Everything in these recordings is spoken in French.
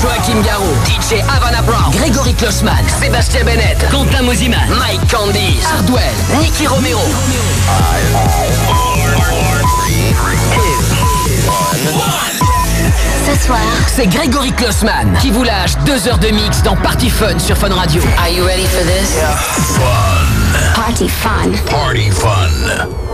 Joachim Garou, DJ Havana Brown, Grégory Klossman, Sébastien Bennett, Quentin Moziman, Mike Candy, Hardwell, Nicky Romero. Ce soir, c'est Grégory Klossman qui vous lâche deux heures de mix dans Party Fun sur Fun Radio. Are you ready for this? Party Fun. Party Fun.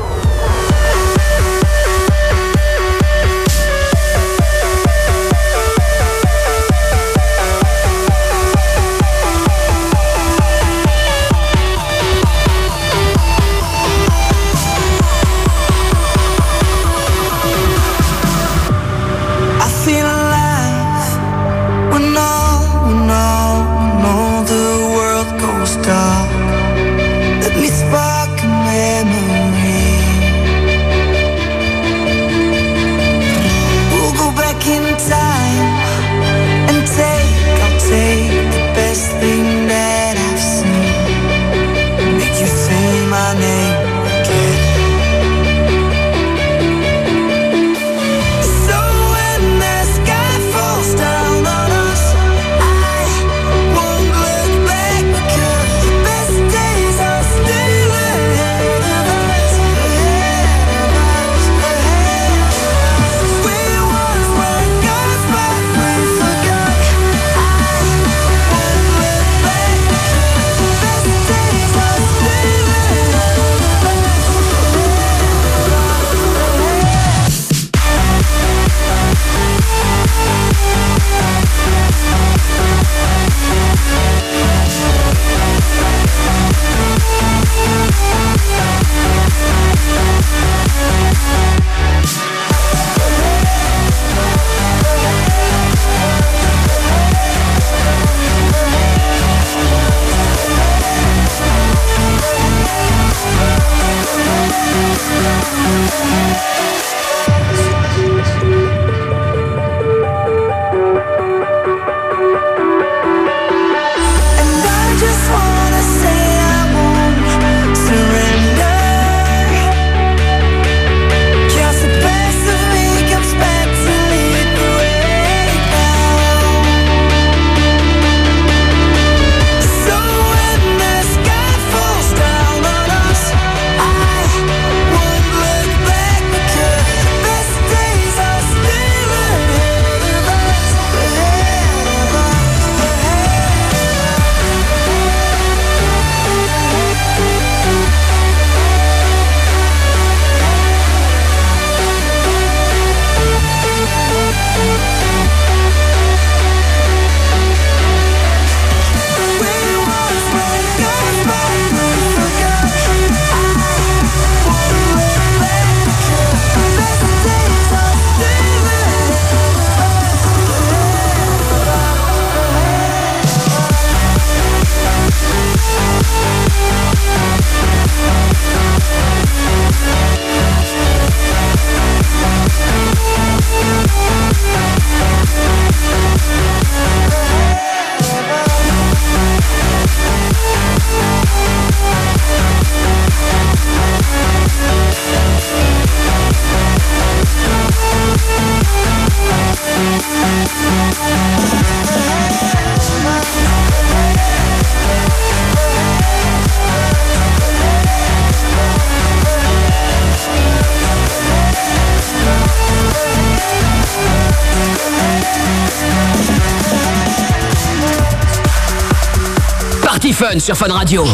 sur Fun Radio.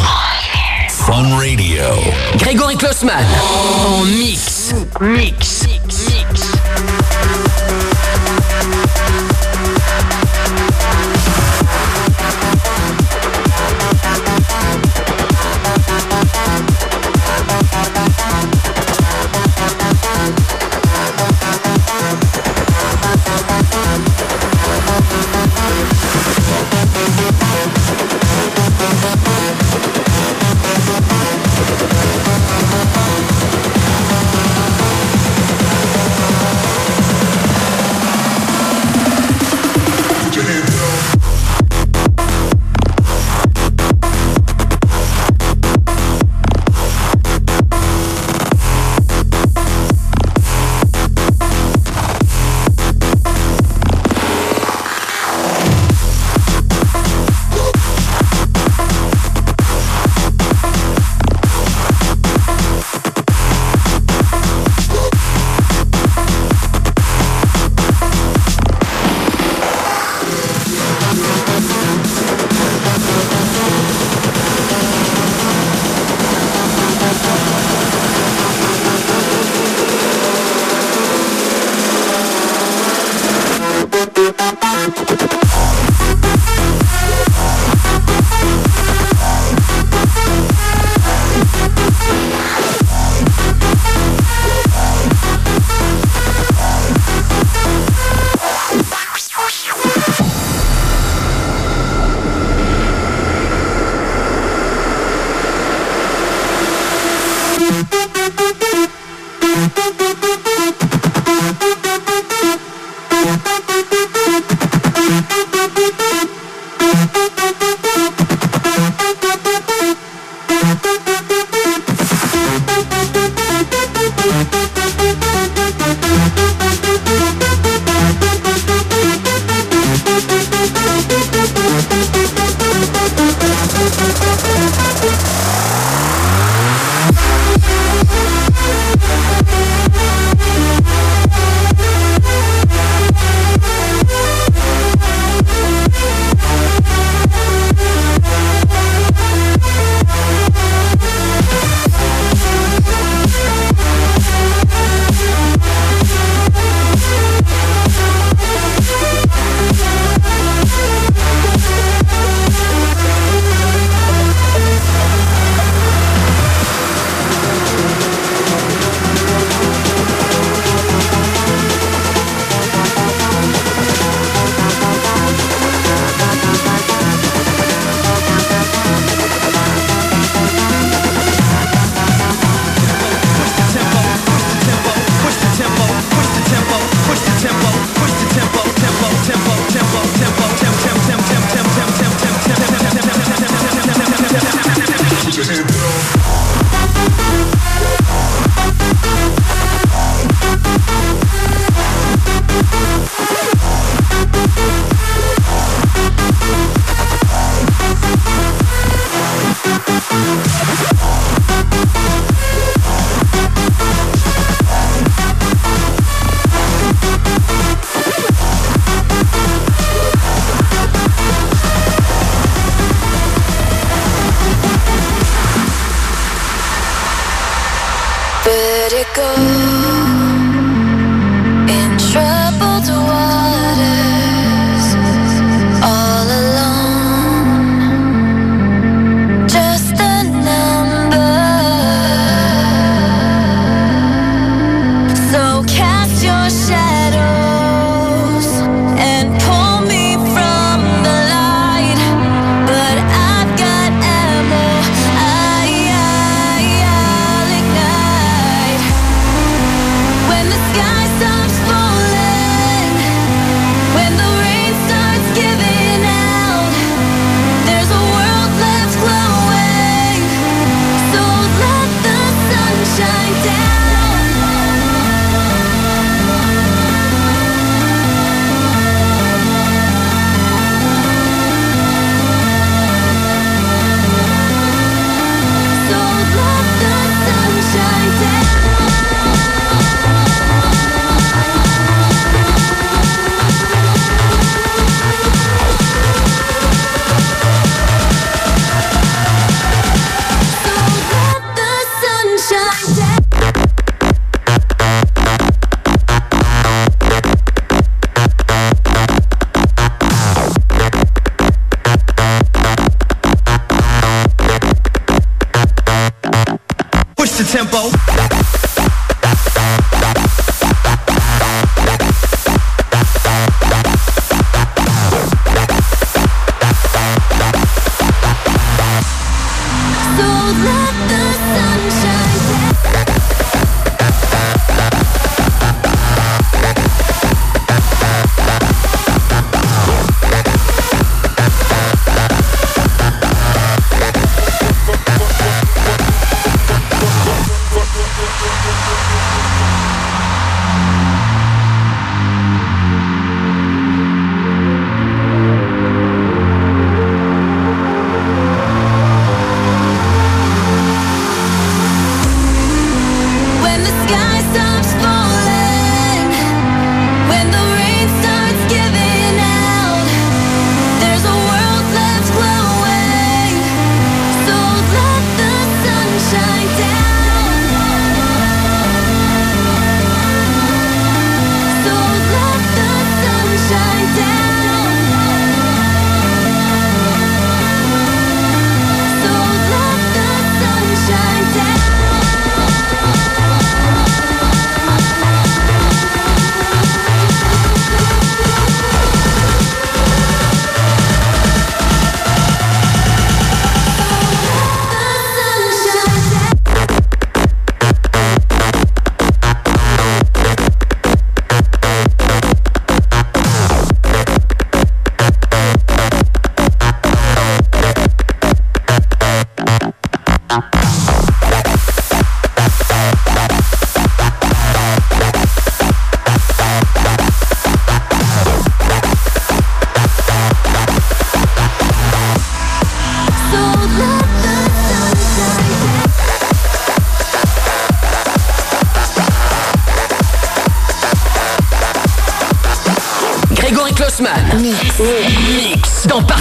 Fun Radio. Grégory Klossman. En mix. Mix.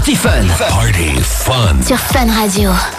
Party Fun. Party fun. Sur Fun Radio.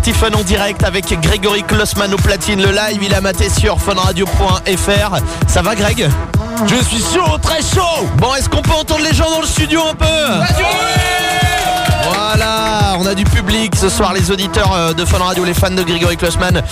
Parti fun en direct avec Grégory Klossman au platine. Le live, il a maté sur funradio.fr. Ça va Greg? Je suis chaud, très chaud. Bon, est-ce qu'on peut entendre les gens dans le studio un peu? Voilà, on a du public ce soir, les auditeurs euh, de Fun Radio, les fans de Grégory Klossman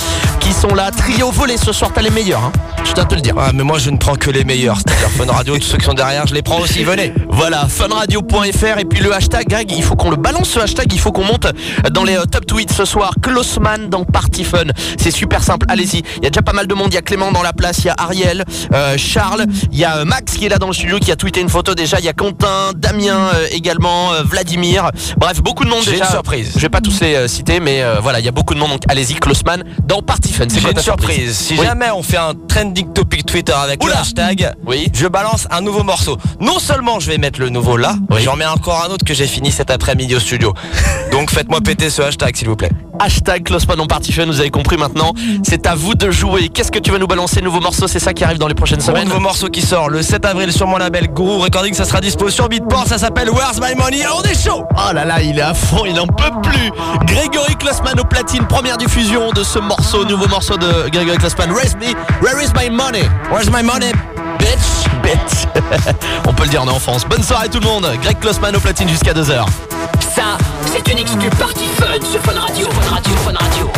qui sont là. Trio volé ce soir, t'as les meilleurs, hein je tiens à te le dire. Ah, mais moi je ne prends que les meilleurs, c'est-à-dire Fun Radio, tous ceux qui sont derrière, je les prends aussi, venez. Voilà, funradio.fr et puis le hashtag, Greg, il faut qu'on le balance ce hashtag, il faut qu'on monte dans les euh, top tweets ce soir. Klossman dans Party Fun, c'est super simple, allez-y. Il y a déjà pas mal de monde, il y a Clément dans la place, il y a Ariel, euh, Charles, il y a Max qui est là dans le studio qui a tweeté une photo déjà, il y a Quentin, Damien euh, également, euh, Vladimir. Bref, beaucoup de monde déjà. Surprise. Je vais pas tous les euh, citer, mais euh, voilà, il y a beaucoup de monde, donc allez-y, Klossman dans Party Fun. C'est quoi une surprise. Si Oui. jamais on fait un trending topic Twitter avec Oula. le hashtag, Oui. je balance un nouveau morceau. Non seulement je vais mettre le nouveau là, Oui. j'en mets encore un autre que j'ai fini cet après-midi au studio. Donc faites-moi péter ce hashtag s'il vous plaît. Hashtag Klossman en Party Fun, vous avez compris maintenant. C'est à vous de jouer. Qu'est-ce que tu vas nous balancer Nouveau morceau, c'est ça qui arrive dans les prochaines semaines nouveau morceau qui sort le 7 avril sur mon label Guru Recording, ça sera dispo sur Beatport, ça s'appelle Where's My Money? On est chaud Oh là là, il est à fond, il n'en peut plus. Grégory Klossman au platine, première diffusion de ce morceau, nouveau morceau de Grégory Klossman. Raise me, where is my money? Where's My Money Bitch, bitch. On peut le dire en enfance. Bonne soirée tout le monde. Greg Klossman au platine jusqu'à 2h. Ça, c'est une exclu Party Fun sur Fun Radio. Fun Radio, Fun Radio.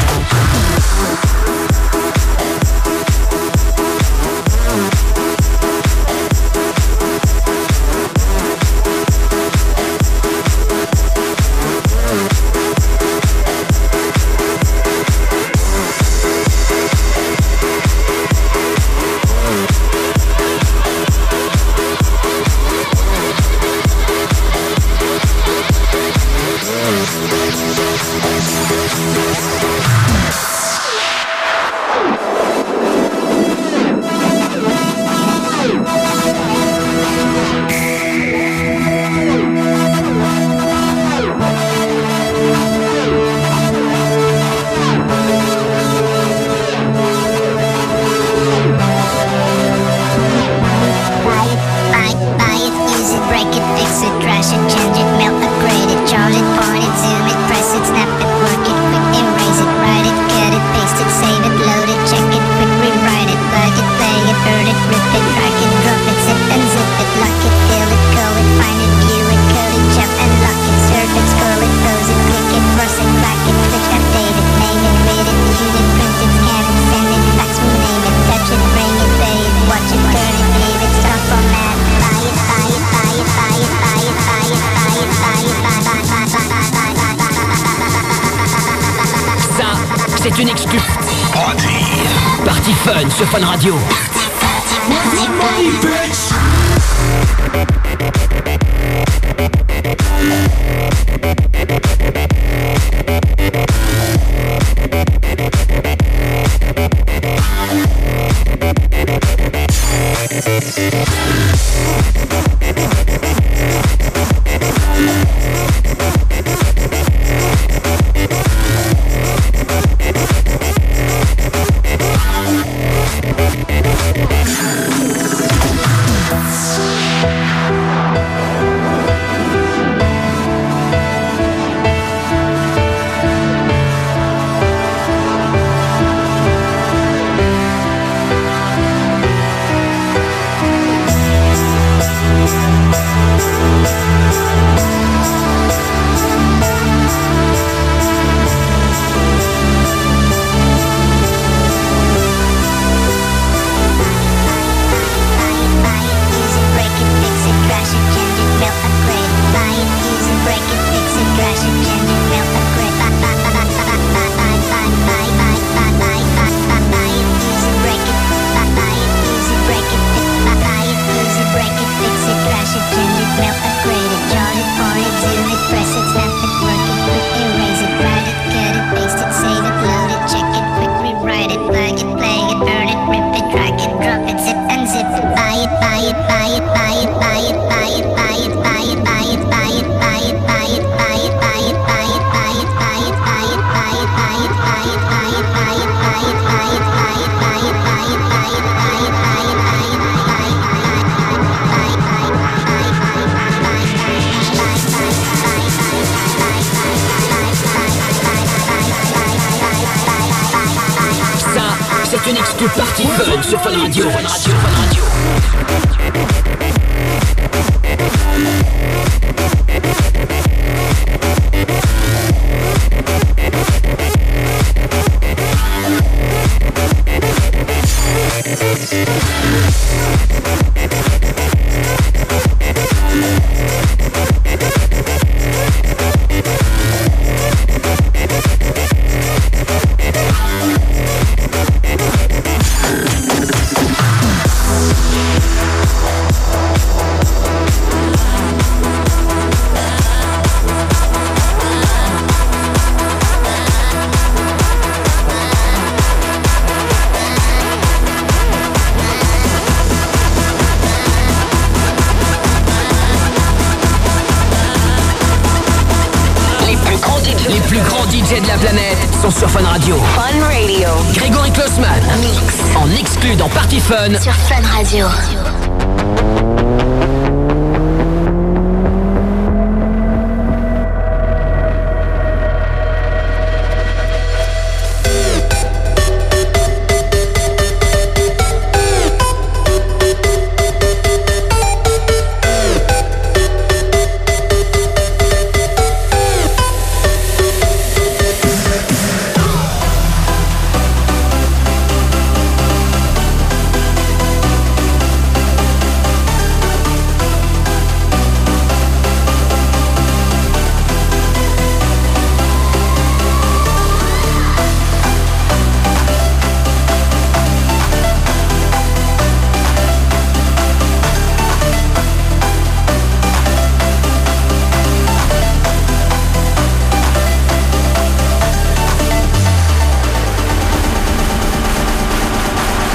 c'est une excuse. Party. Party Fun sur Fun Radio. Ça,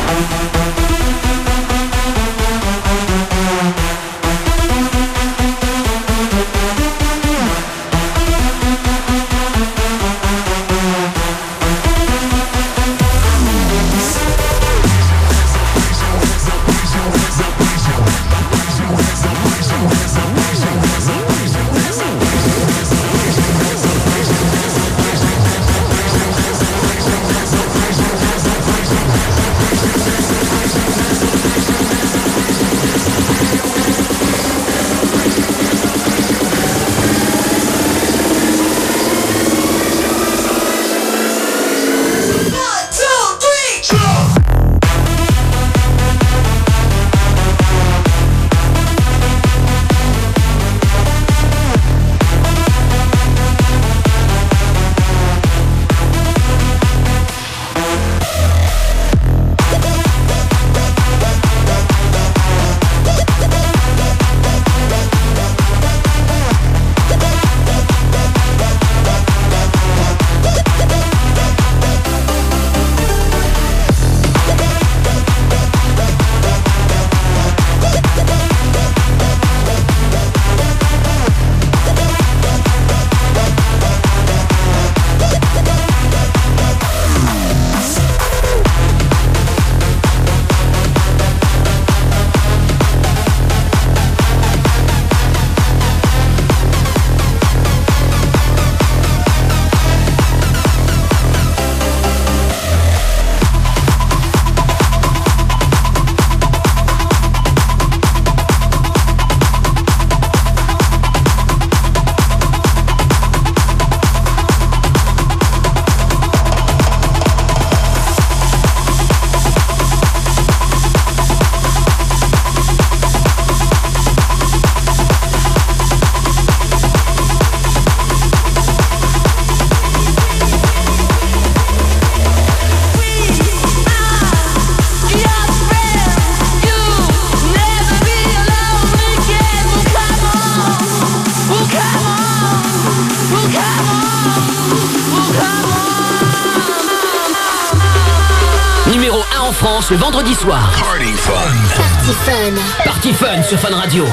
Música 1 en France le vendredi soir. Party Fun. Party Fun. Party Fun sur Fun Radio.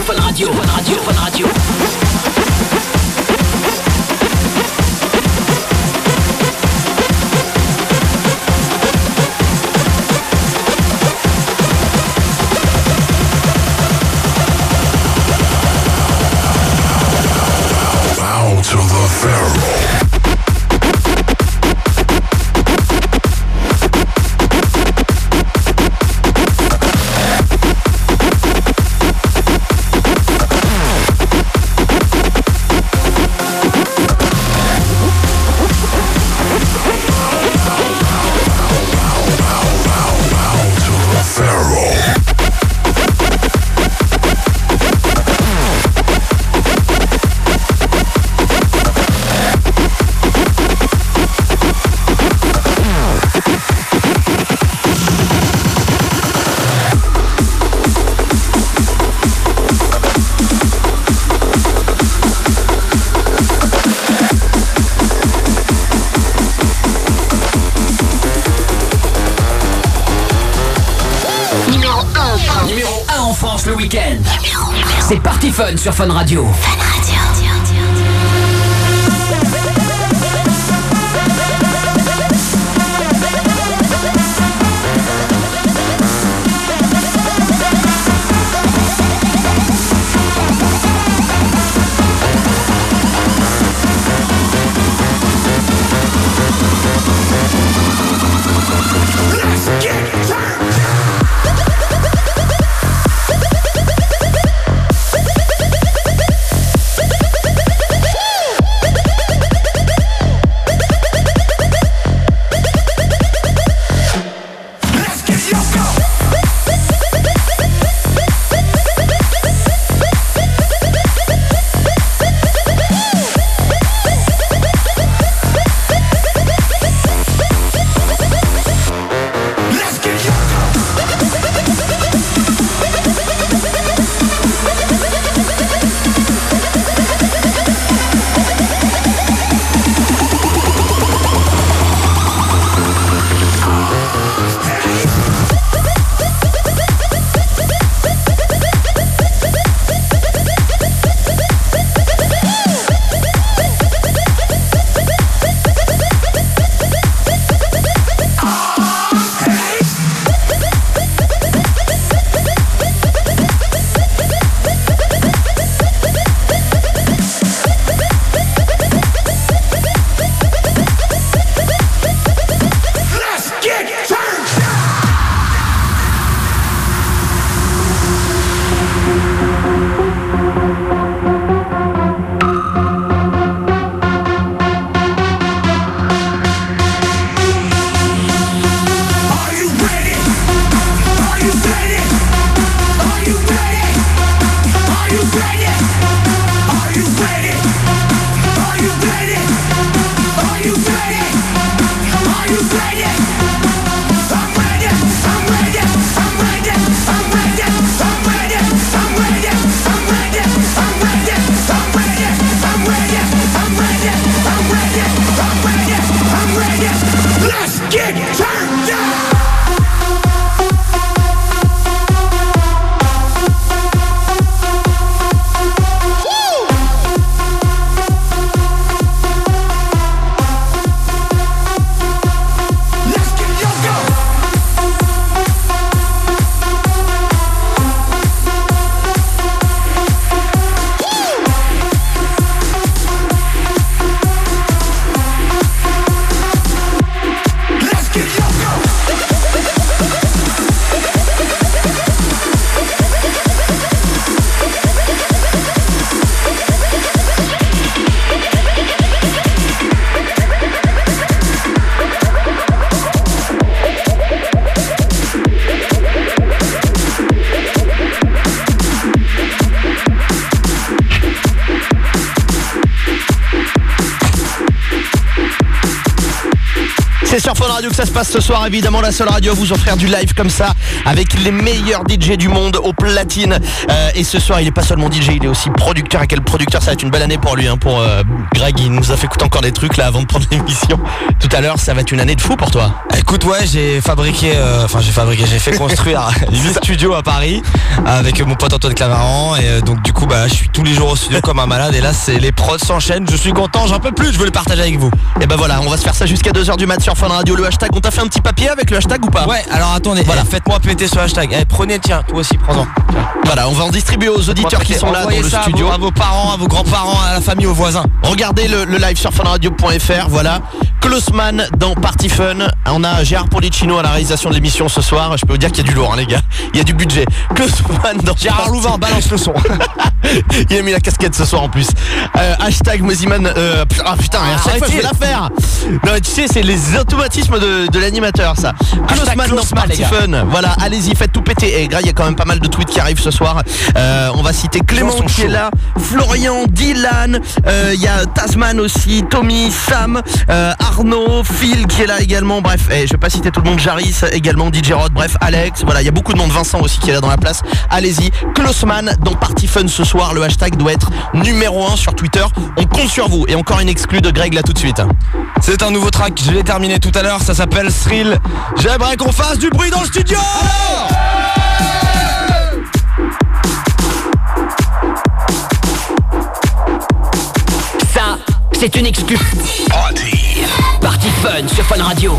Fun sur Fun Radio. Fun Radio, Fun Radio. Bow Fun Radio. Ce soir, évidemment la seule radio vous offrir du live comme ça, avec les meilleurs DJ du monde au platine. Euh, et ce soir, il est pas seulement DJ, il est aussi producteur. Et quel producteur, ça va être une belle année pour lui, hein, pour euh, Greg. Il nous a fait écouter encore des trucs là avant de prendre l'émission. Tout à l'heure, ça va être une année de fou pour toi. Écoute, ouais, j'ai fabriqué, euh, enfin j'ai fabriqué, j'ai fait construire 8 studios à Paris avec mon pote Antoine Clavaran et euh, donc du coup bah je suis tous les jours au studio comme un malade et là c'est les prods s'enchaînent, je suis content, j'en peux plus, je veux les partager avec vous. Et ben voilà, on va se faire ça jusqu'à 2h du mat sur Fun Radio. Le hashtag, on t'a fait un petit papier avec le hashtag ou pas? Ouais, alors attendez, Voilà. eh, faites-moi péter ce hashtag. Eh, prenez, tiens, toi aussi, prends-en. Voilà, on va en distribuer aux auditeurs qui sont là dans le ça à studio. vos- À vos, parents, à vos grands-parents, à la famille, aux voisins. Regardez le, live sur funradio.fr, voilà. Closeman dans Party Fun. On a Gérard Policino à la réalisation de l'émission ce soir. Je peux vous dire qu'il y a du lourd, hein, les gars. Il y a du budget. Closeman dans Gérard Party- Louvain, balance le son. Il a mis la casquette ce soir en plus. Euh, hashtag Moziman. euh, ah putain, à chaque fois je vais la faire. Non, tu sais, c'est les automatismes de, de l'animateur, ça. Closeman dans Party gars. Fun. Voilà, allez-y, faites tout péter. Et gras, il y a quand même pas mal de tweets qui arrivent ce soir. Euh, on va citer Clément qui est là, Florian, Dylan, il y a Tasman aussi, Tommy, Sam, euh, Arnaud, Phil qui est là également. Bref, eh, je vais pas citer tout le monde. Jaris également, DJ Rod, bref, Alex. Voilà, il y a beaucoup de monde. Vincent aussi qui est là dans la place. Allez-y, Closeman dans Party Fun ce soir. Le hashtag doit être numéro 1 sur Twitter. On compte sur vous. Et encore une exclue de Greg là tout de suite. C'est un nouveau track, je l'ai terminé tout à l'heure, ça s'appelle Thrill. J'aimerais qu'on fasse du bruit dans le studio Ça, c'est une excuse. Party. Party Fun sur Fun Radio.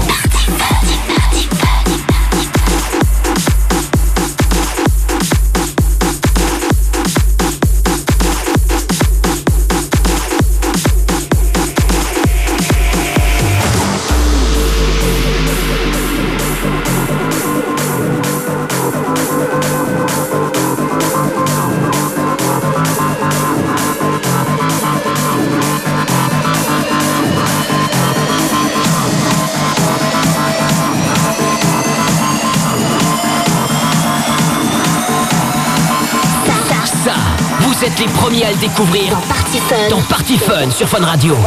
Êtes les premiers à le découvrir Dans Party Fun. dans Party Fun sur Fun Radio.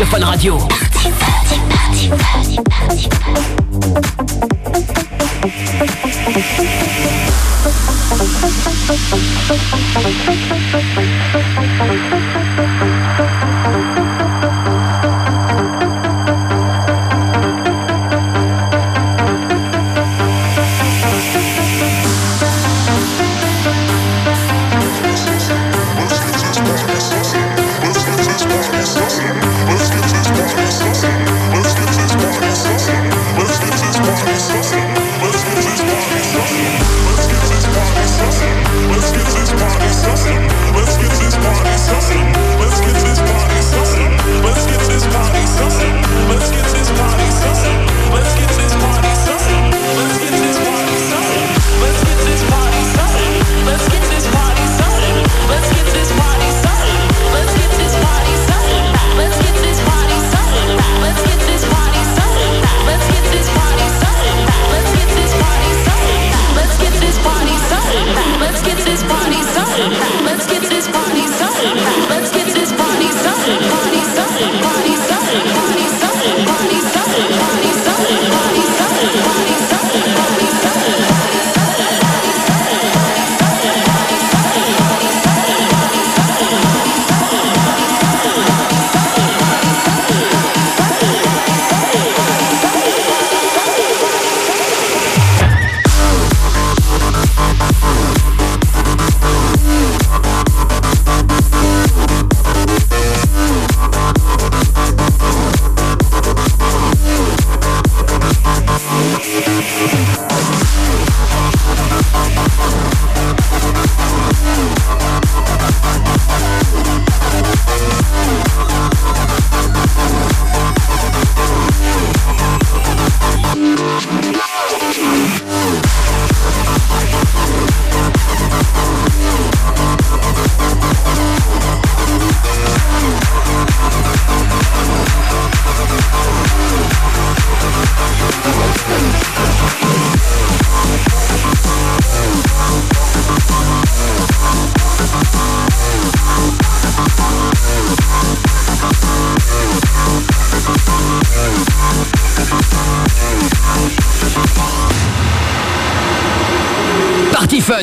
Sur Fun Radio.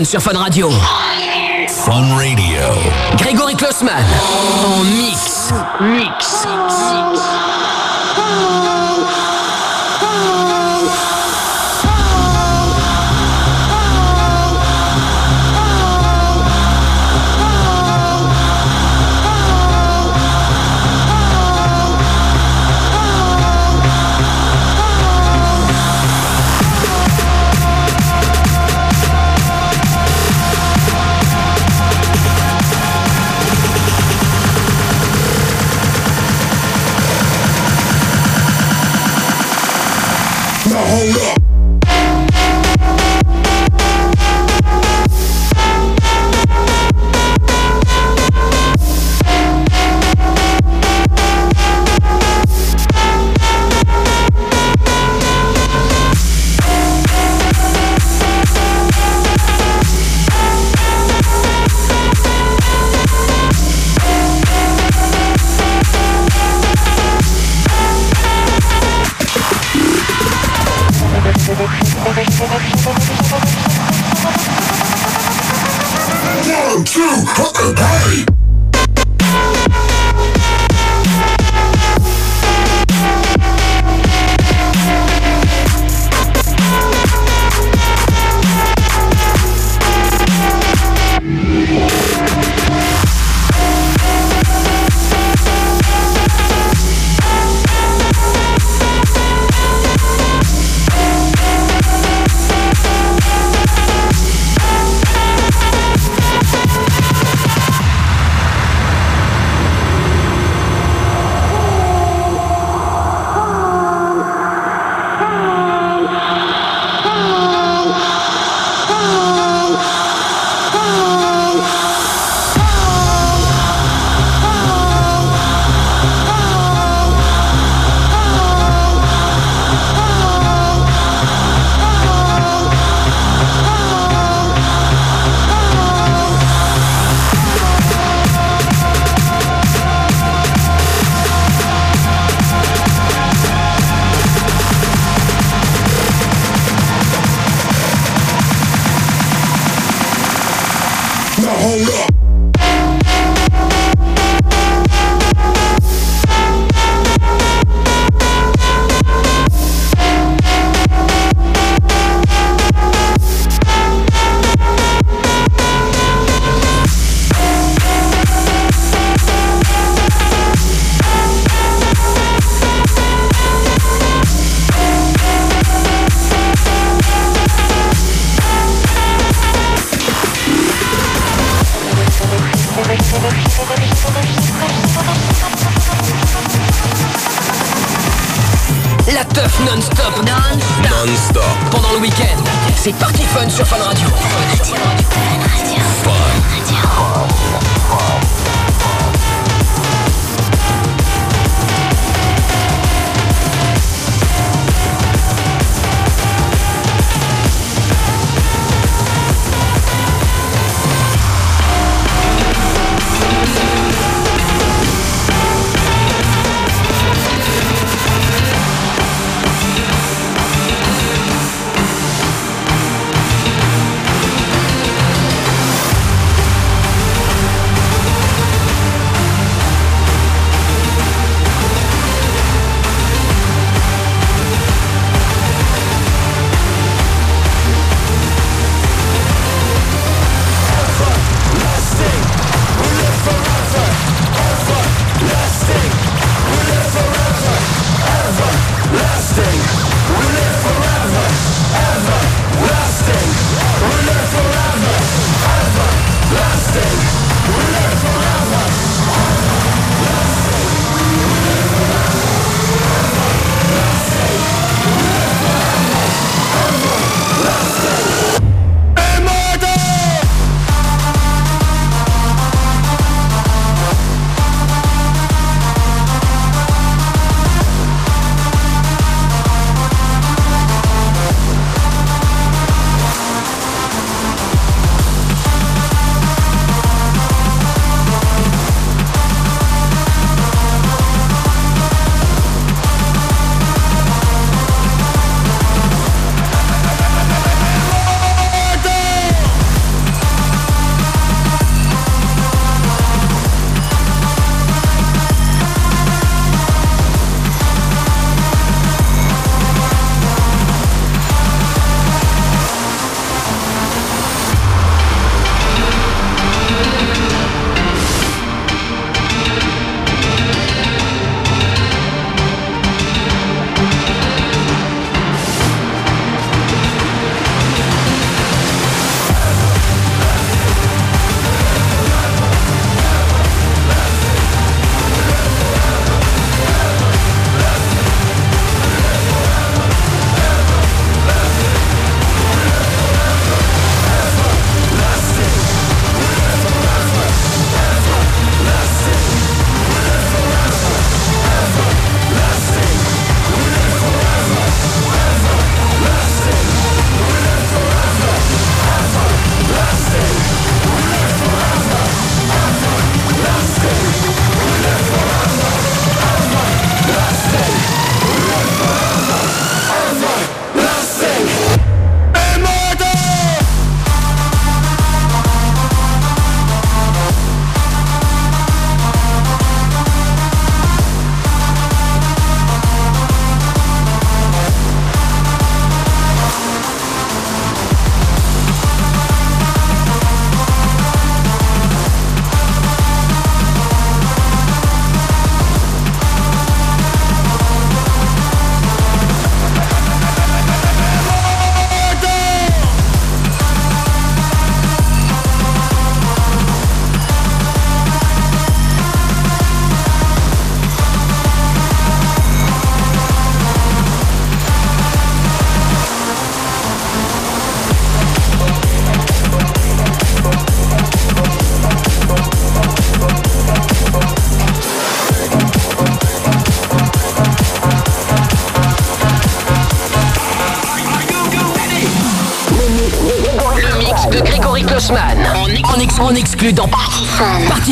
Sur Fun Radio. Fun Radio. Grégory Klossman en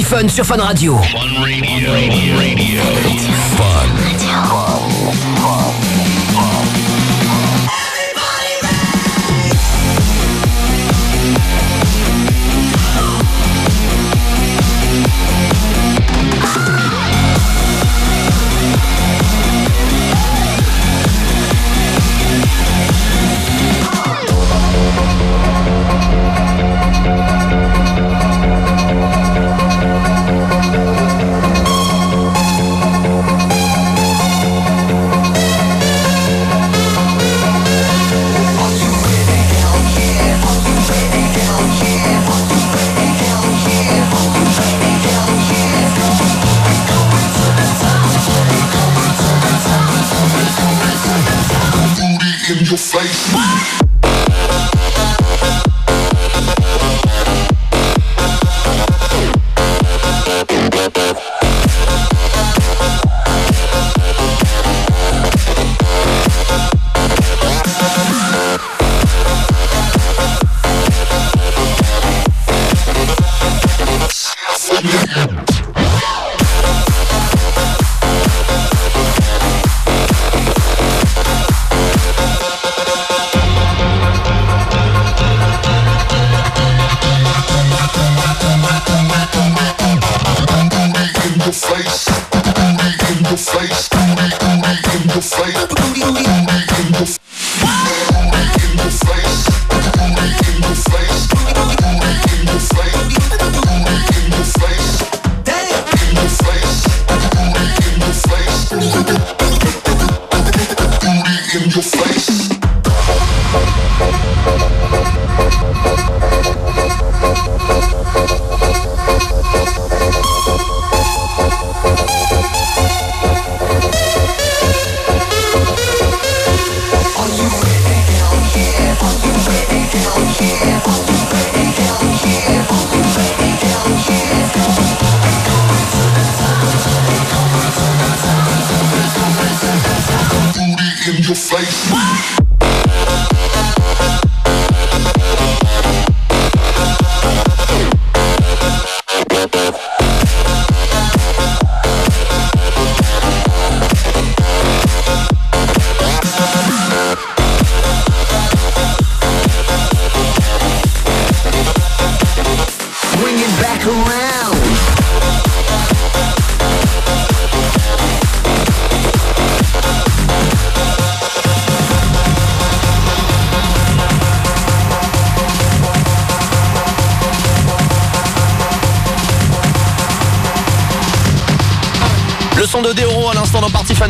Fun sur Fun Radio. your face.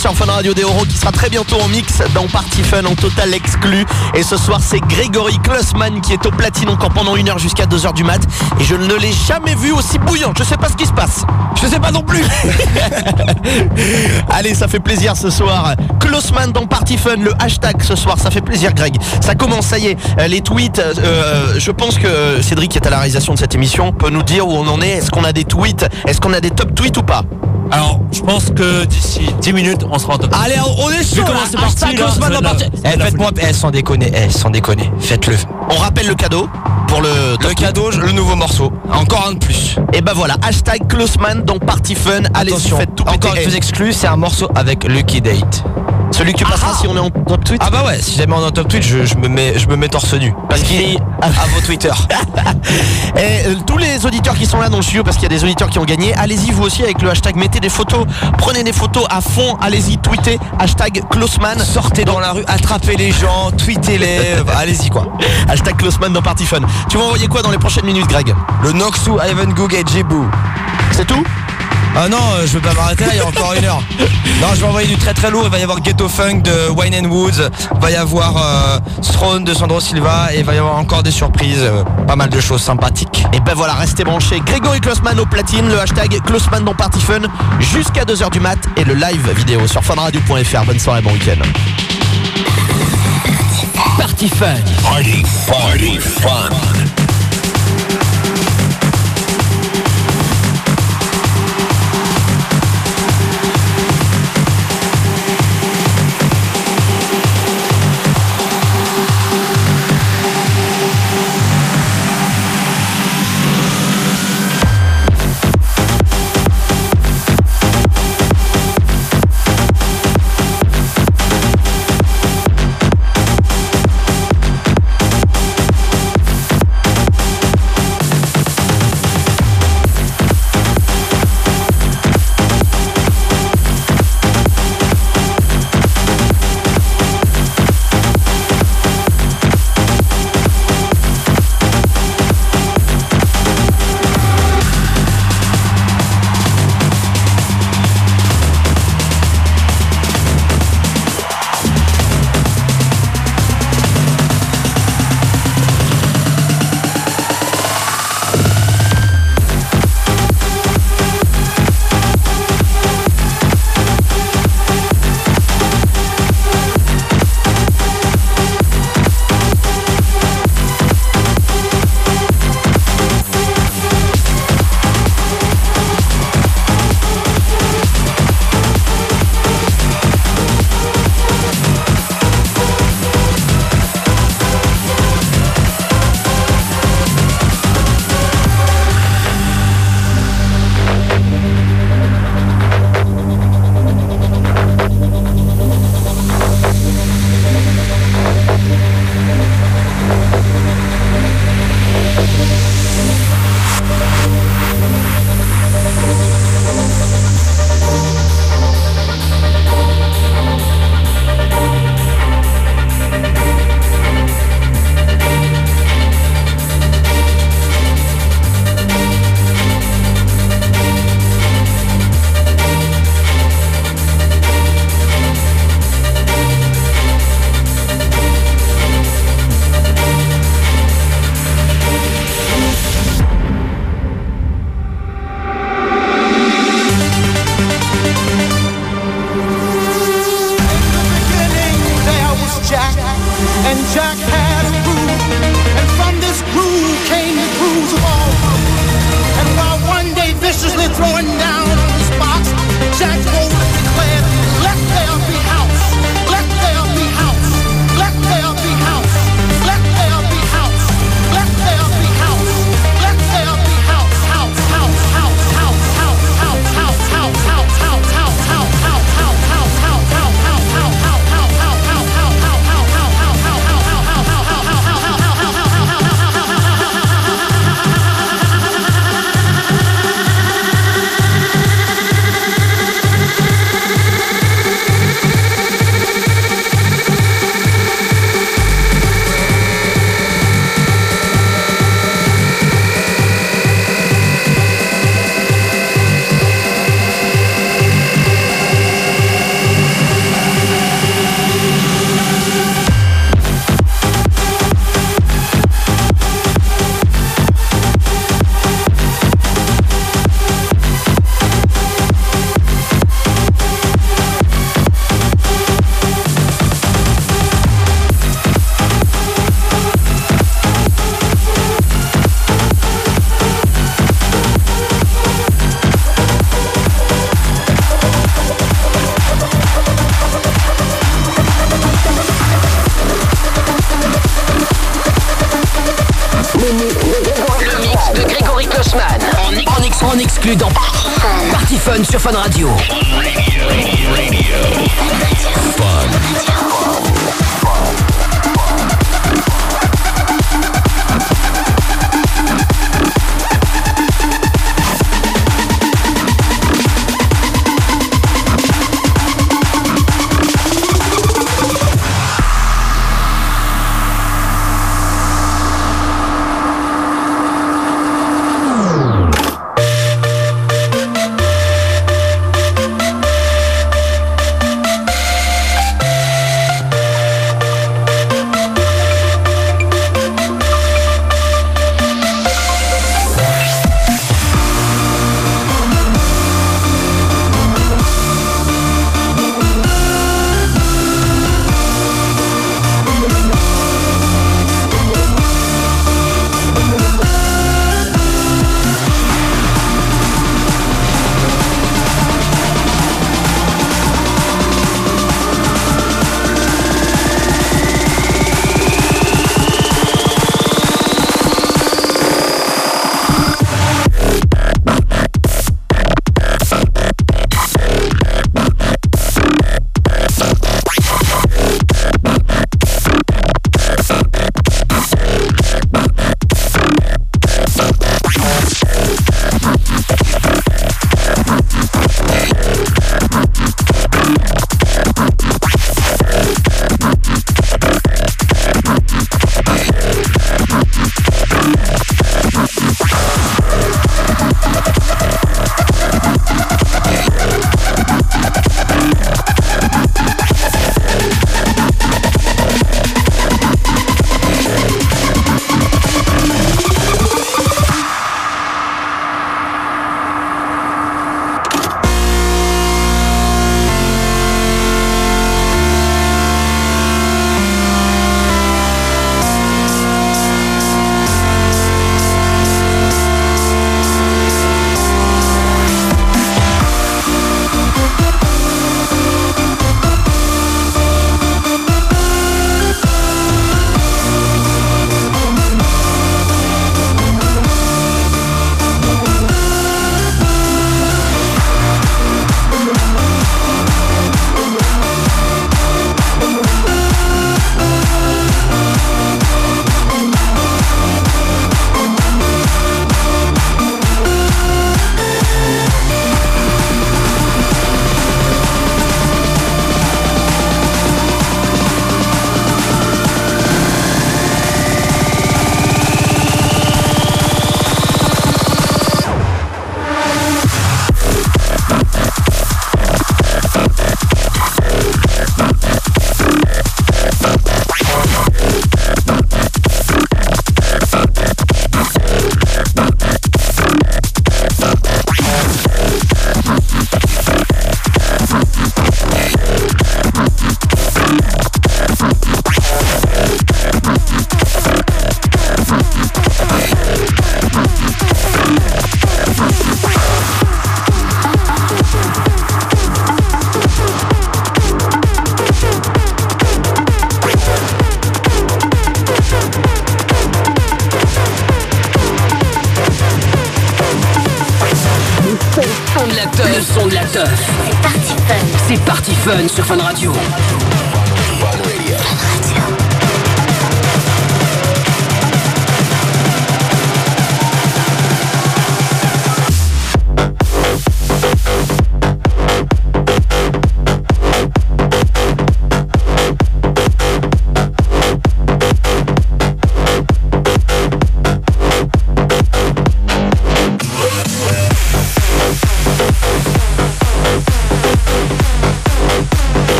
Sur Fun Radio Deoro qui sera très bientôt en mix dans Party Fun en total exclu. Et ce soir c'est Grégory Klossman qui est au platine encore pendant une heure jusqu'à 2h du mat. Et je ne l'ai jamais vu aussi bouillant. Je sais pas ce qui se passe. Je sais pas non plus. Allez, ça fait plaisir ce soir. Klossman dans Party Fun, le hashtag ce soir, ça fait plaisir Greg. Ça commence, ça y est. Euh, Les tweets, euh, euh, je pense que Cédric qui est à la réalisation de cette émission peut nous dire où on en est. Est-ce qu'on a des tweets? Est-ce qu'on a des top tweets ou pas? Alors, je pense que d'ici 10 minutes, on sera en top. Allez, on est chaud comment c'est parti, là, va Eh, Faites-moi, eh, sans déconner, eh, sans déconner, faites-le. On rappelle le cadeau pour le Le cadeau, le nouveau morceau. Encore un de plus. Et ben voilà, hashtag Klossman dans Party Fun. Allez-y, faites tout encore une chose exclue, c'est un morceau avec Lucky Date. Celui qui passera si on est en top tweet. Ah bah ouais, si jamais on est en top tweet, je, je me mets, je me mets torse nu. Parce qu'il à, à vos Twitter. Et euh, tous les auditeurs qui sont là dans le studio, parce qu'il y a des auditeurs qui ont gagné, allez-y vous aussi avec le hashtag, mettez des photos, prenez des photos à fond, allez-y, tweetez, hashtag Klossman. Sortez dans la rue, attrapez les gens, tweetez-les, bah, allez-y quoi. Hashtag Klossman dans Party Fun. Tu vas envoyer quoi dans les prochaines minutes, Greg? Le Noxu, Ivan Goog et Jibou. C'est tout? Ah non, euh, je vais pas m'arrêter là, il y a encore une heure. Non, je vais envoyer du très très lourd. Il va y avoir Ghetto Funk de Wine and Woods. Il va y avoir euh, Throne de Sandro Silva. Et il va y avoir encore des surprises. euh, pas mal de choses sympathiques. Et ben voilà, restez branchés. Grégory Klossman au platine, le hashtag Klossman dans Party Fun jusqu'à 2h du mat et le live vidéo sur funradio.fr. Bonne soirée, bon week-end. Party Fun. Party, party, fun.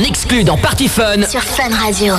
En exclu dans Party Fun. Sur Fun Radio.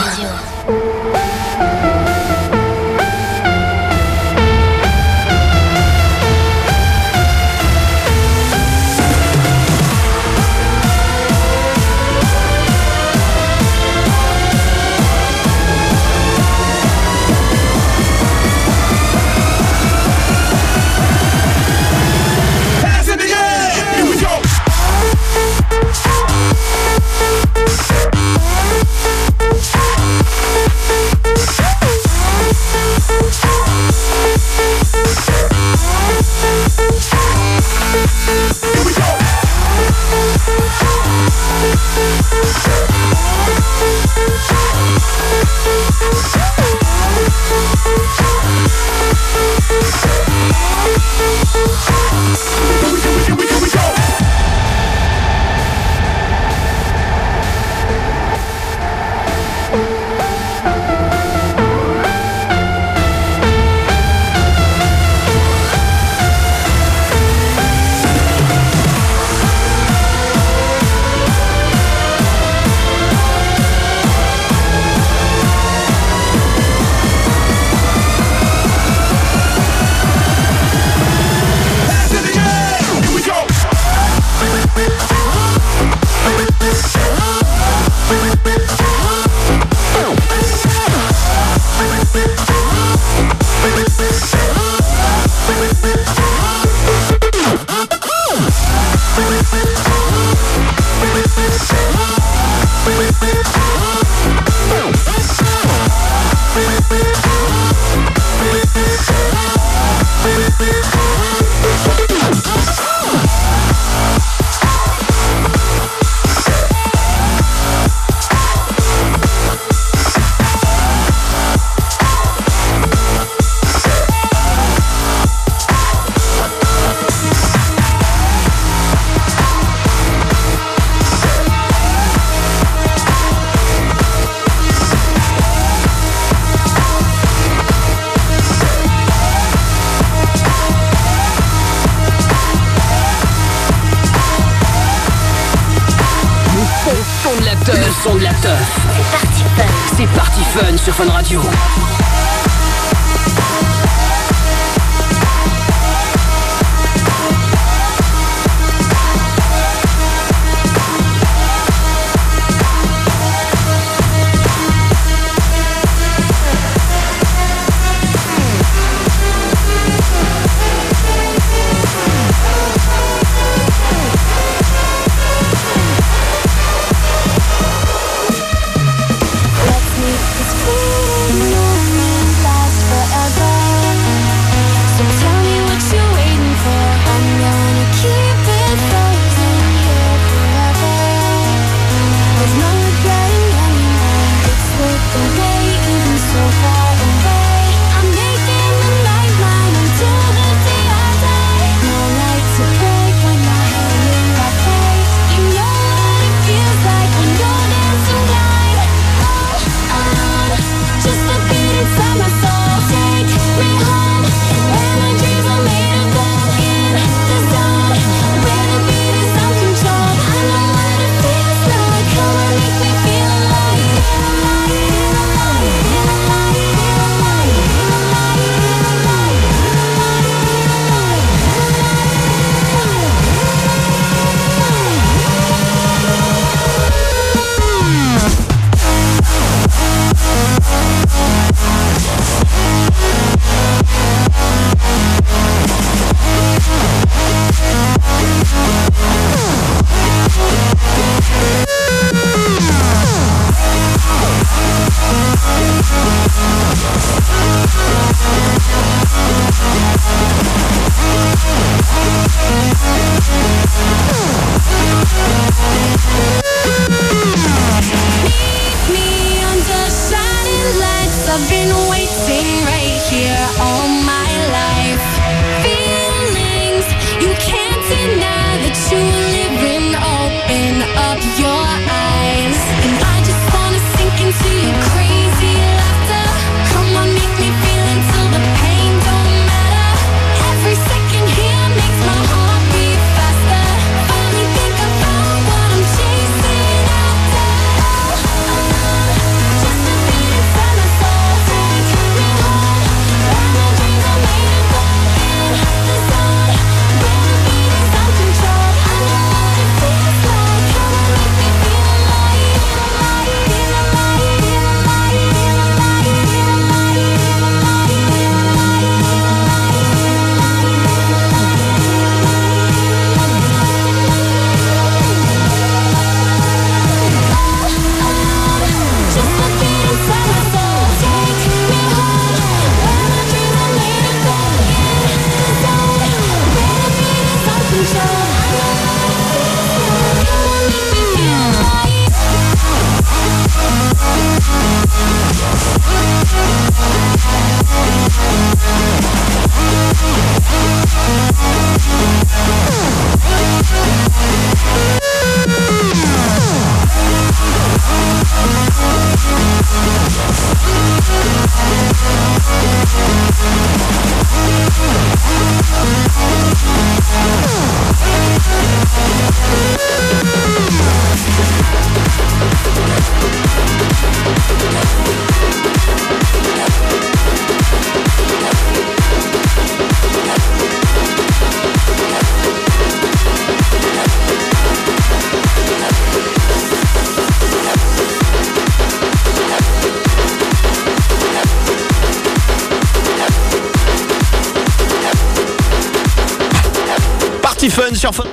Sur Fun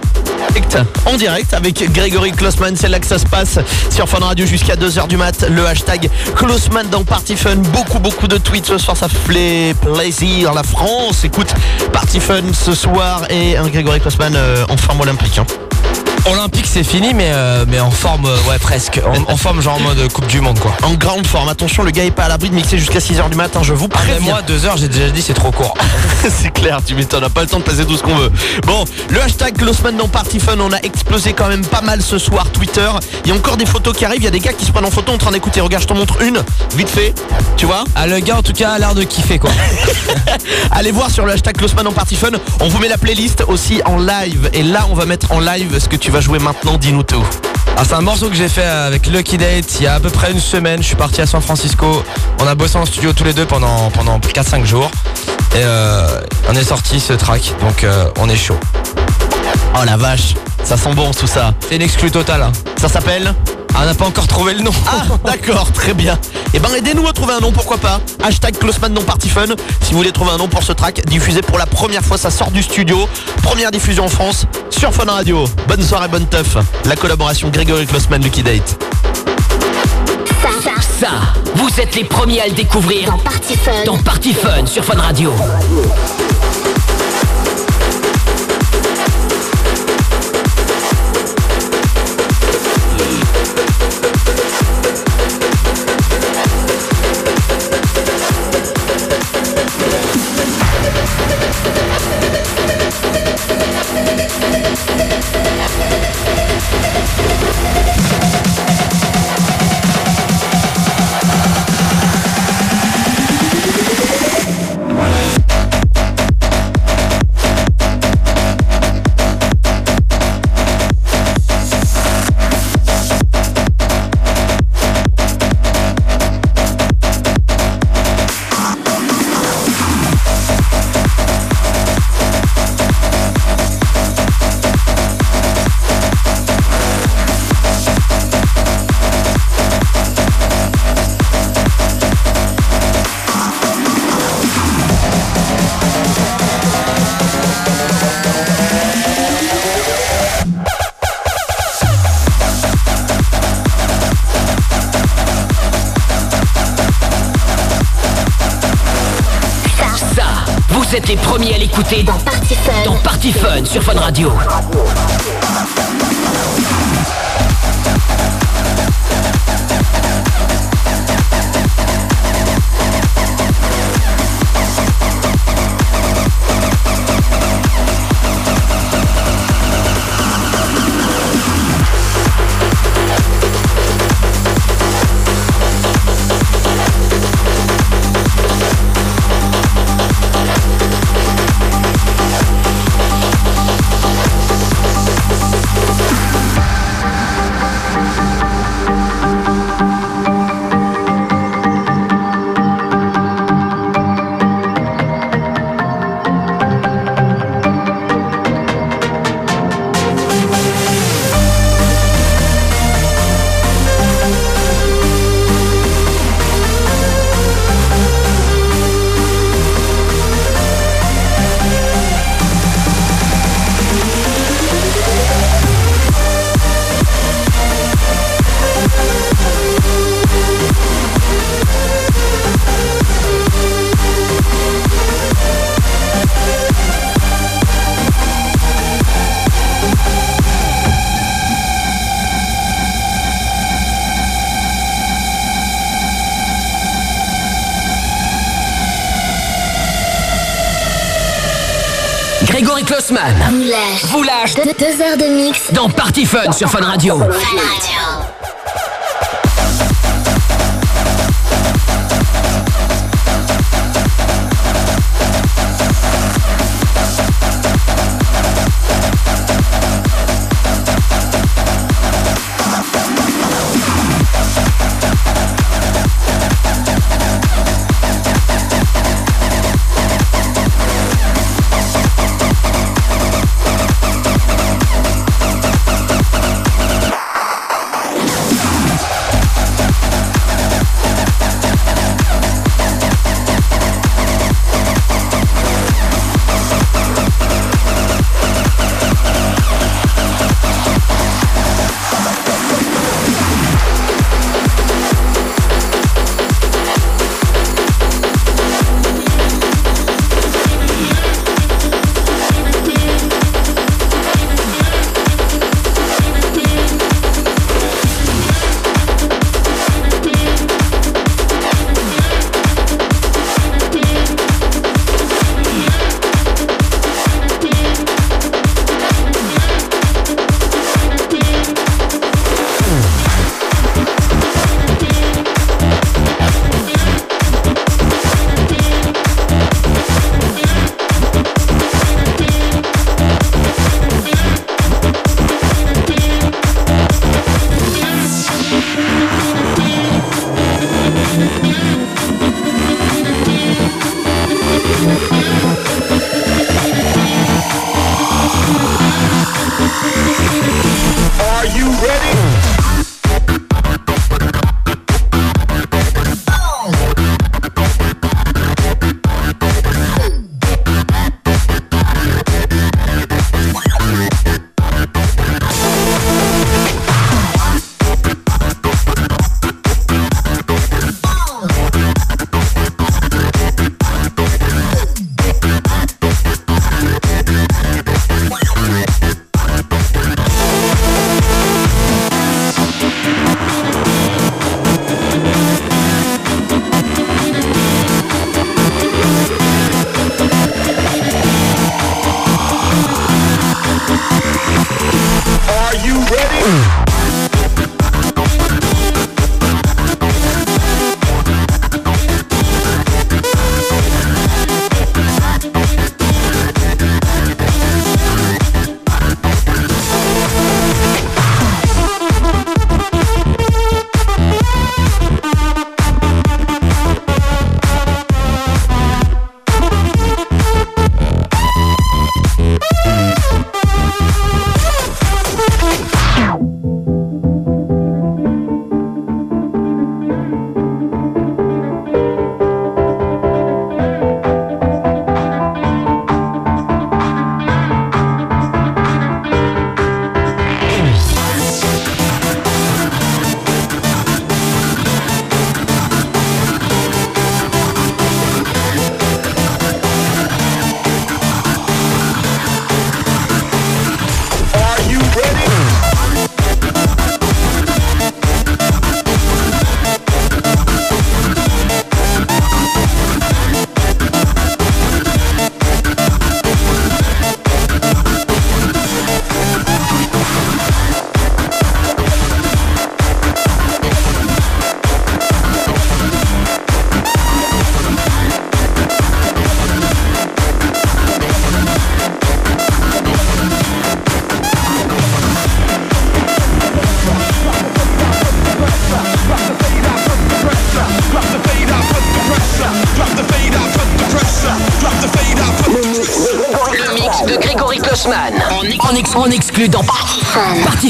en direct avec Grégory Klossman, c'est là que ça se passe sur Fun Radio jusqu'à 2h du mat, le hashtag Klossman dans Party Fun, beaucoup beaucoup de tweets ce soir, ça fait plaisir, la France écoute Party Fun ce soir et un Grégory Klossman euh, en forme olympique. hein. Olympique c'est fini mais euh, mais en forme euh, ouais presque en, en forme genre en mode Coupe du Monde quoi. En grande forme, attention le gars est pas à l'abri de mixer jusqu'à 6h du matin, je vous Ah, préviens. moi deux heures j'ai déjà dit c'est trop court. c'est clair, tu m'étonnes, pas le temps de passer tout ce qu'on veut. Bon, le hashtag Glossman dans Party Fun, on a explosé quand même pas mal ce soir Twitter. Il y a encore des photos qui arrivent, il y a des gars qui se prennent en photo en train d'écouter. Regarde, je t'en montre une, vite fait, tu vois? Ah le gars en tout cas a l'air de kiffer quoi. Allez voir sur le hashtag Glossman dans Party Fun, on vous met la playlist aussi en live. Et là, on va mettre en live ce que tu vas jouer maintenant, dis-nous tout. Ah, c'est un morceau que j'ai fait avec Lucky Date il y a à peu près une semaine. Je suis parti à San Francisco. On a bossé en studio tous les deux pendant, pendant 4-5 jours. Et euh, on est sorti ce track. Donc euh, on est chaud. Oh la vache, ça sent bon tout ça. C'est une exclue totale. hein. Ça s'appelle Ah, on n'a pas encore trouvé le nom. Ah, d'accord, très bien. Eh ben, aidez-nous à trouver un nom, pourquoi pas. Hashtag Closeman non Party Fun. Si vous voulez trouver un nom pour ce track, diffusé pour la première fois, ça sort du studio. Première diffusion en France sur Fun Radio. Bonne soirée, bonne teuf. La collaboration Grégory Closeman, Lucky Date. Ça, Ça, vous êtes les premiers à le découvrir dans Party Fun. dans Party Fun sur Fun Radio. Ça, Radio. Vous lâche. Deux, deux heures de mix. dans Party Fun sur Fun Radio. Fun Radio.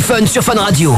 Fun. Party Fun sur Fun Radio.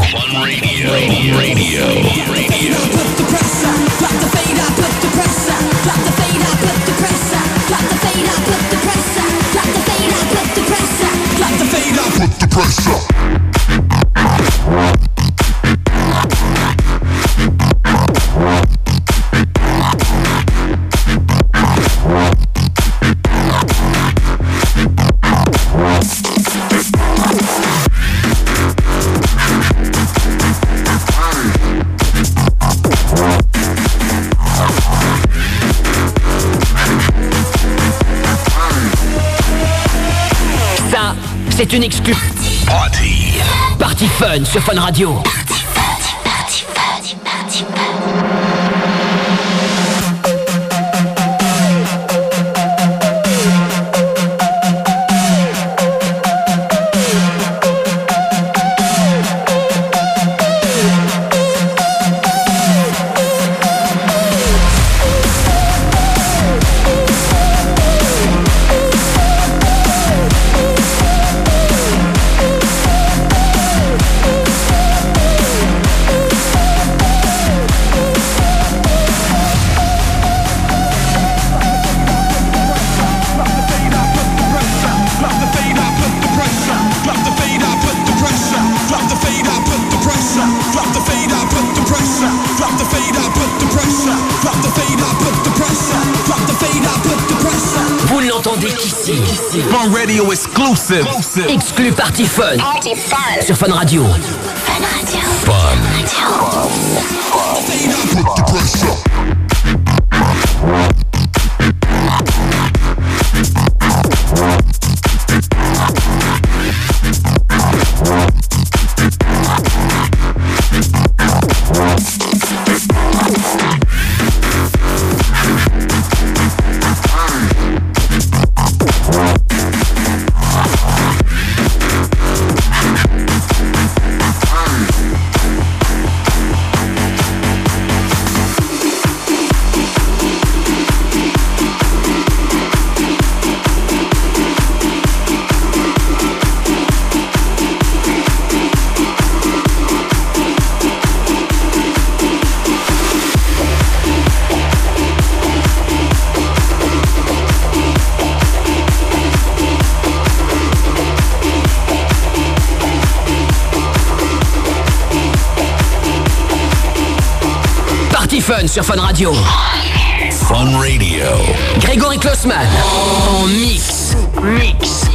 Sur Fun Radio. Exclu Party Fun Party Fun. sur. Fun Radio. Sur Fun Radio. Fun Radio. Grégory Klossman en mix. Mix.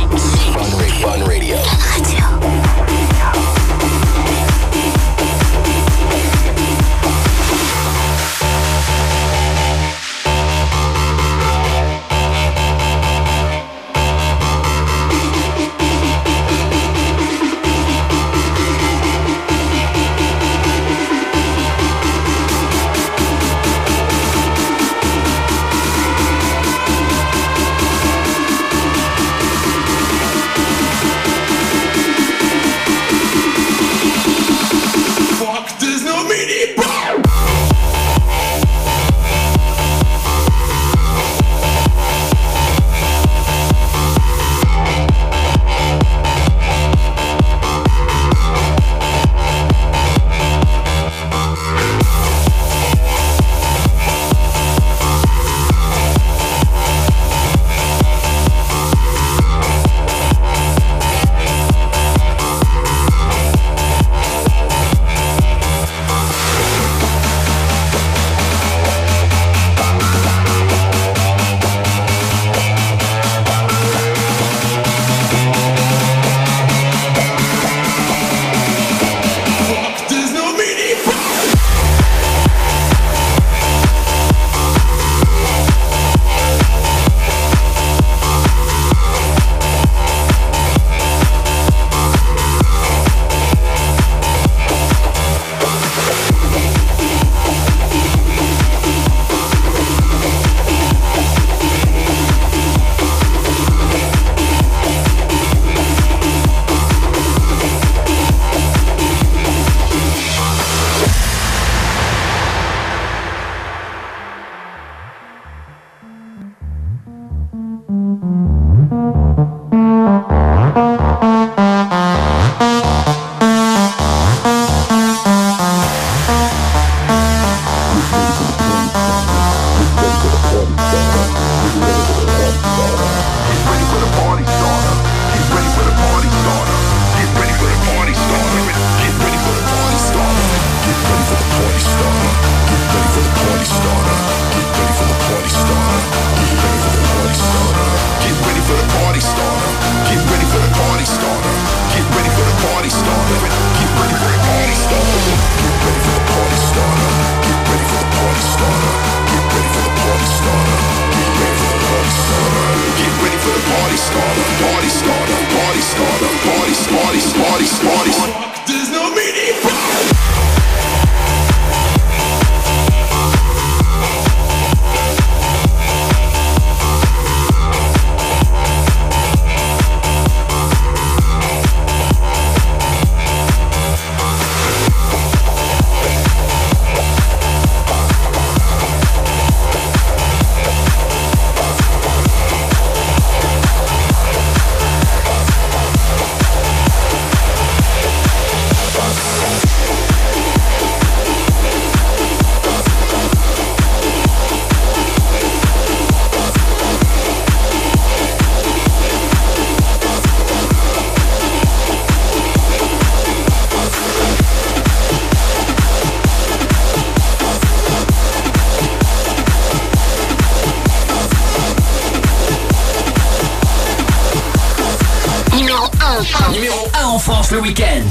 le.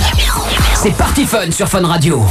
C'est parti Fun sur Fun Radio.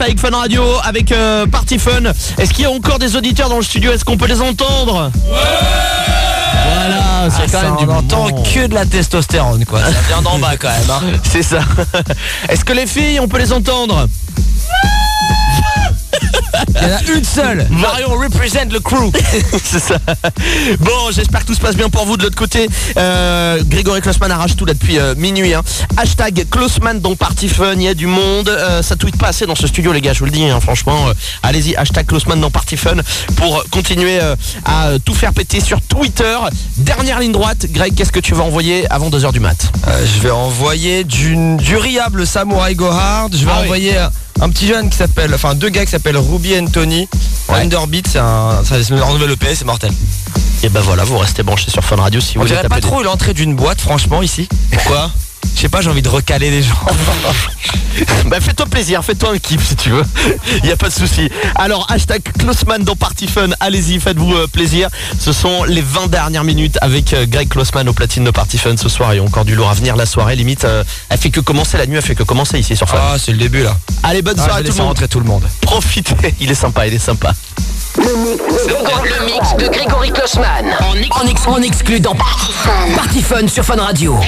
avec Fun Radio, avec euh, Party Fun. Est-ce qu'il y a encore des auditeurs dans le studio? Est-ce qu'on peut les entendre? Voilà, c'est ah, quand même du on que de la testostérone quoi. Ça vient d'en bas quand même. Hein. C'est ça. Est-ce que les filles, on peut les entendre? Il y en a une seule. Marion represent le crew. C'est ça. Bon, j'espère que tout se passe bien pour vous de l'autre côté. Euh, Grégory Klossman arrache tout là depuis euh, minuit. hein. Hashtag Klossman dans Party Fun, il y a du monde. Euh, ça tweet pas assez dans ce studio les gars, je vous le dis. hein, franchement, euh, allez-y, hashtag Klossman dans Party Fun pour continuer euh, à euh, tout faire péter sur Twitter. Dernière ligne droite, Greg, qu'est-ce que tu vas envoyer avant 2h du mat? Euh, je vais envoyer du, du riable Samurai Go Hard. Je vais Ah envoyer un petit jeune qui s'appelle, enfin deux gars qui s'appellent Ruby and Tony. Ouais. Underbeat, c'est un, leur nouvel EP, c'est mortel. Et ben voilà, vous restez branchés sur Fun Radio si On vous voulez dirait pas trop l'entrée d'une boîte, franchement, ici. Pourquoi? Je sais pas, j'ai envie de recaler les gens. Bah fais-toi plaisir, fais-toi un kiff si tu veux. Il a pas de souci. Alors hashtag Klossman dans Party Fun, allez-y, faites-vous euh, plaisir. Ce sont les 20 dernières minutes avec euh, Greg Klossman au platine de Party Fun ce soir. Il y a encore du lourd à venir. La soirée limite, euh, elle fait que commencer la nuit, elle fait que commencer ici sur Fun. Ah, c'est le début là. allez, bonne Ah, soirée à tout le monde. rentrer tout le monde. Profitez, il est sympa, il est sympa. Le mix de Grégory Klossman. En, ex- en, ex- en exclu dans Party Fun. Party Fun sur Fun Radio.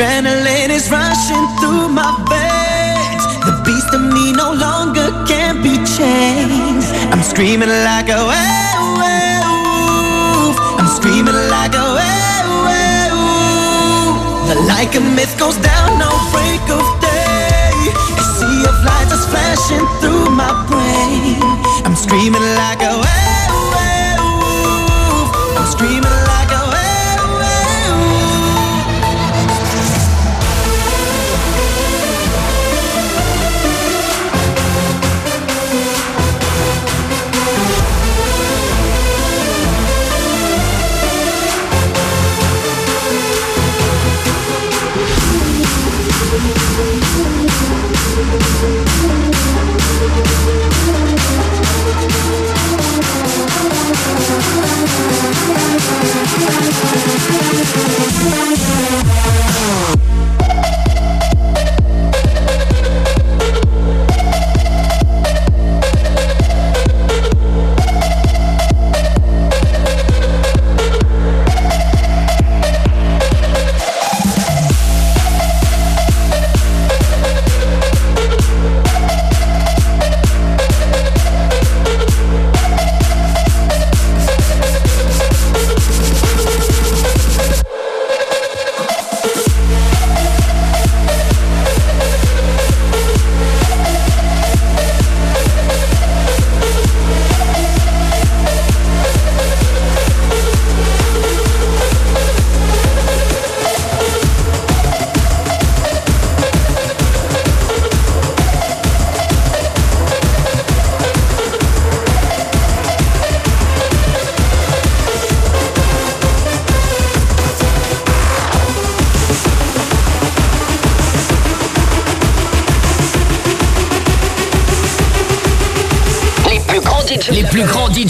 Adrenaline is rushing through my veins. The beast of me no longer can be chained. I'm screaming like a werewolf. I'm screaming like a werewolf. Like a myth goes down, no break of day. A sea of light is flashing through my brain. I'm screaming like a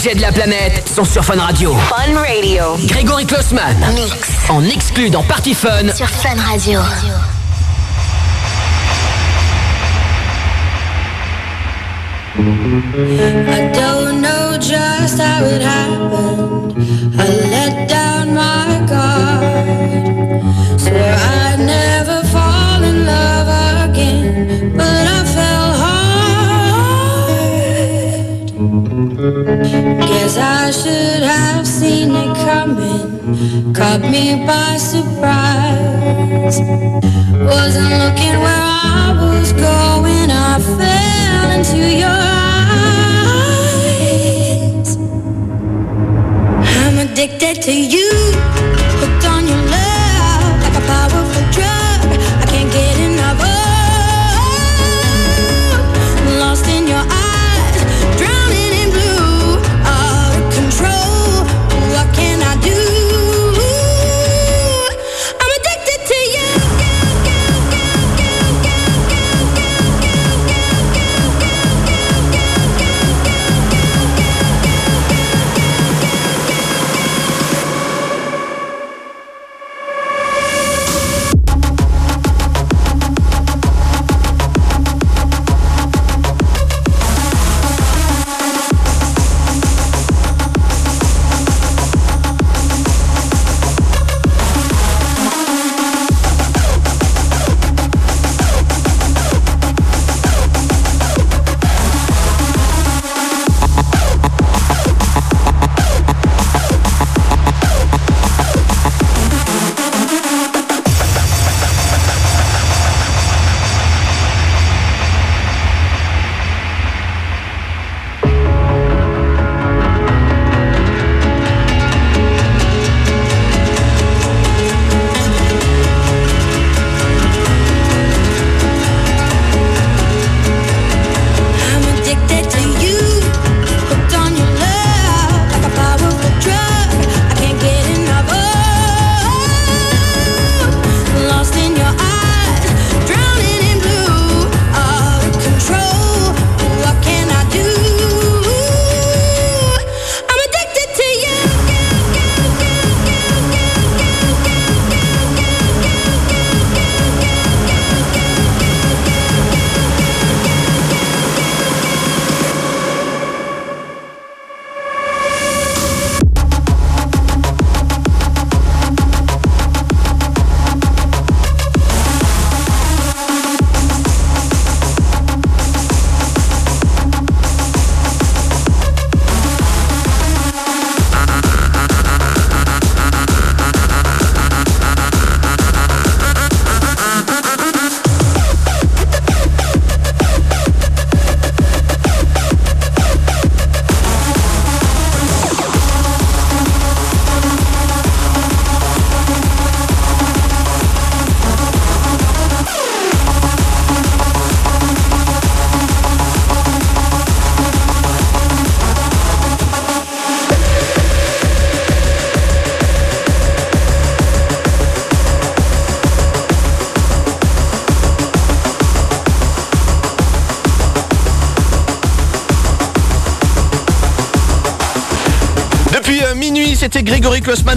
plus grands DJ de la planète sont sur Fun Radio. Fun Radio. Grégory Klossman. Mix. En exclu dans Party Fun. Sur Fun Radio. I don't know just how it happened. I let down my guard. Swear I'd never Guess I should have seen it coming. Caught me by surprise. Wasn't looking where I was going. I fell into your eyes. I'm addicted to you.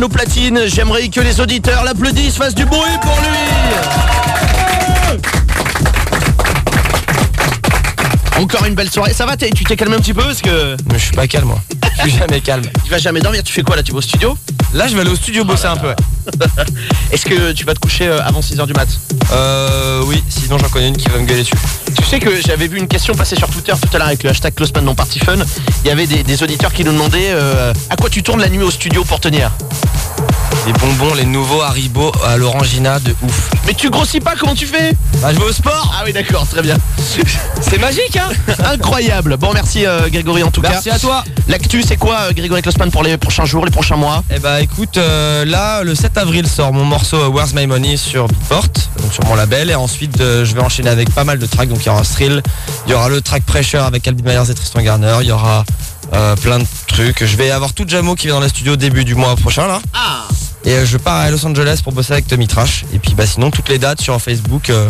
Au platine. J'aimerais que les auditeurs l'applaudissent, fassent du bruit pour lui. Encore une belle soirée. Ça va, tu t'es calmé un petit peu parce que Mais je suis pas calme moi. Je suis jamais calme. tu vas jamais dormir. Tu fais quoi là Tu vas au studio? Là je vais aller au studio bosser un peu. Est-ce que tu vas te coucher euh, avant 6h du mat? Euh oui, sinon j'en connais une qui va me gueuler dessus. Tu sais que j'avais vu une question passer sur Twitter tout à l'heure avec le hashtag Closeman non Party Fun. Il y avait des, des auditeurs qui nous demandaient euh, à quoi tu tournes la nuit au studio pour tenir? Les bonbons, les nouveaux Haribo à l'orangina de ouf. Mais tu grossis pas, comment tu fais? Bah je vais au sport Ah oui d'accord, très bien. C'est magique hein? Incroyable. Bon merci euh, Grégory en tout Merci cas. à toi L'actu c'est quoi euh, Grégory Klossman pour les prochains jours, les prochains mois? Eh bah écoute, là le 7 avril sort mon morceau Where's My Money sur Beatport, sur mon label, et ensuite euh, je vais enchaîner avec pas mal de tracks, donc il y aura Thrill, il y aura le track Pressure avec Alvin Myers et Tristan Garner, il y aura euh, plein de trucs. Je vais avoir tout Jamo qui vient dans le studio début du mois prochain là. Ah Et euh, je pars à Los Angeles pour bosser avec Tommy Trash. Et puis bah sinon toutes les dates sur Facebook. euh,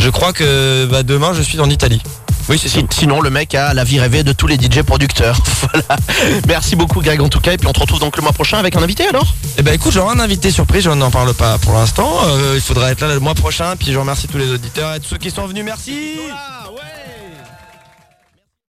je crois que bah, demain je suis en Italie. Oui c'est ça. Si- Sinon le mec a la vie rêvée de tous les DJ producteurs. voilà. Merci beaucoup Greg en tout cas et puis on te retrouve donc le mois prochain avec un invité alors? Et bah écoute j'aurai un invité surprise, je n'en parle pas pour l'instant. Euh, il faudra être là le mois prochain. Puis je remercie tous les auditeurs et tous ceux qui sont venus. Merci.